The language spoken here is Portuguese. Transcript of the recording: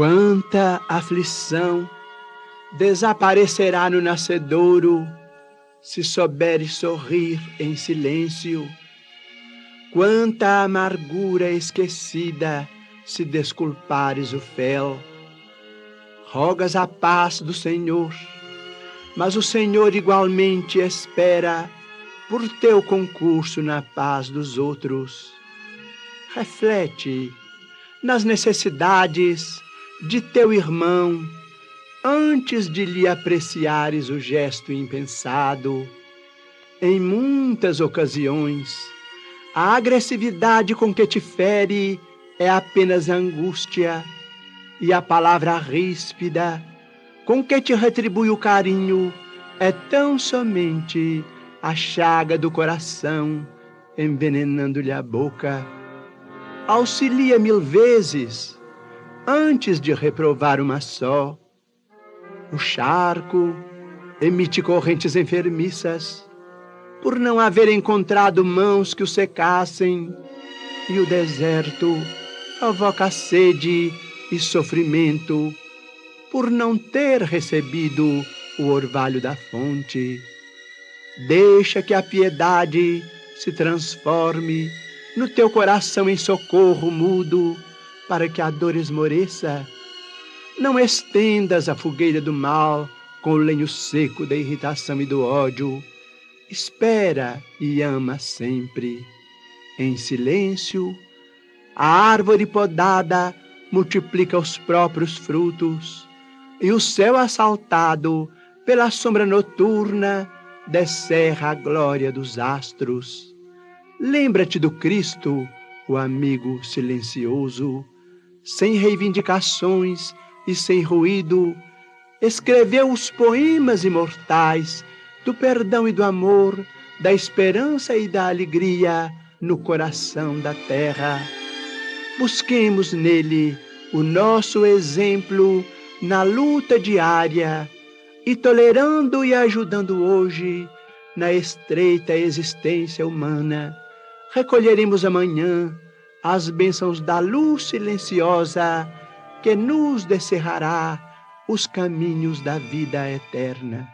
Quanta aflição desaparecerá no nascedouro se souberes sorrir em silêncio. Quanta amargura esquecida se desculpares o fel. Rogas a paz do Senhor, mas o Senhor igualmente espera por teu concurso na paz dos outros. Reflete nas necessidades de teu irmão antes de lhe apreciares o gesto impensado. Em muitas ocasiões, a agressividade com que te fere é apenas angústia, e a palavra ríspida com que te retribui o carinho é tão somente a chaga do coração envenenando-lhe a boca. Auxilia mil vezes antes de reprovar uma só. O charco emite correntes enfermiças, por não haver encontrado mãos que o secassem, e o deserto provoca sede e sofrimento, por não ter recebido o orvalho da fonte. Deixa que a piedade se transforme no teu coração em socorro mudo, para que a dor esmoreça não estendas a fogueira do mal com o lenho seco da irritação e do ódio. Espera e ama sempre. Em silêncio, a árvore podada multiplica os próprios frutos, e o céu assaltado pela sombra noturna descerra a glória dos astros. Lembra-te do Cristo, o amigo silencioso, sem reivindicações e sem ruído, escreveu os poemas imortais do perdão e do amor, da esperança e da alegria no coração da terra. Busquemos nele o nosso exemplo na luta diária e tolerando e ajudando hoje na estreita existência humana, recolheremos amanhã as bênçãos da luz silenciosa que nos descerrará os caminhos da vida eterna.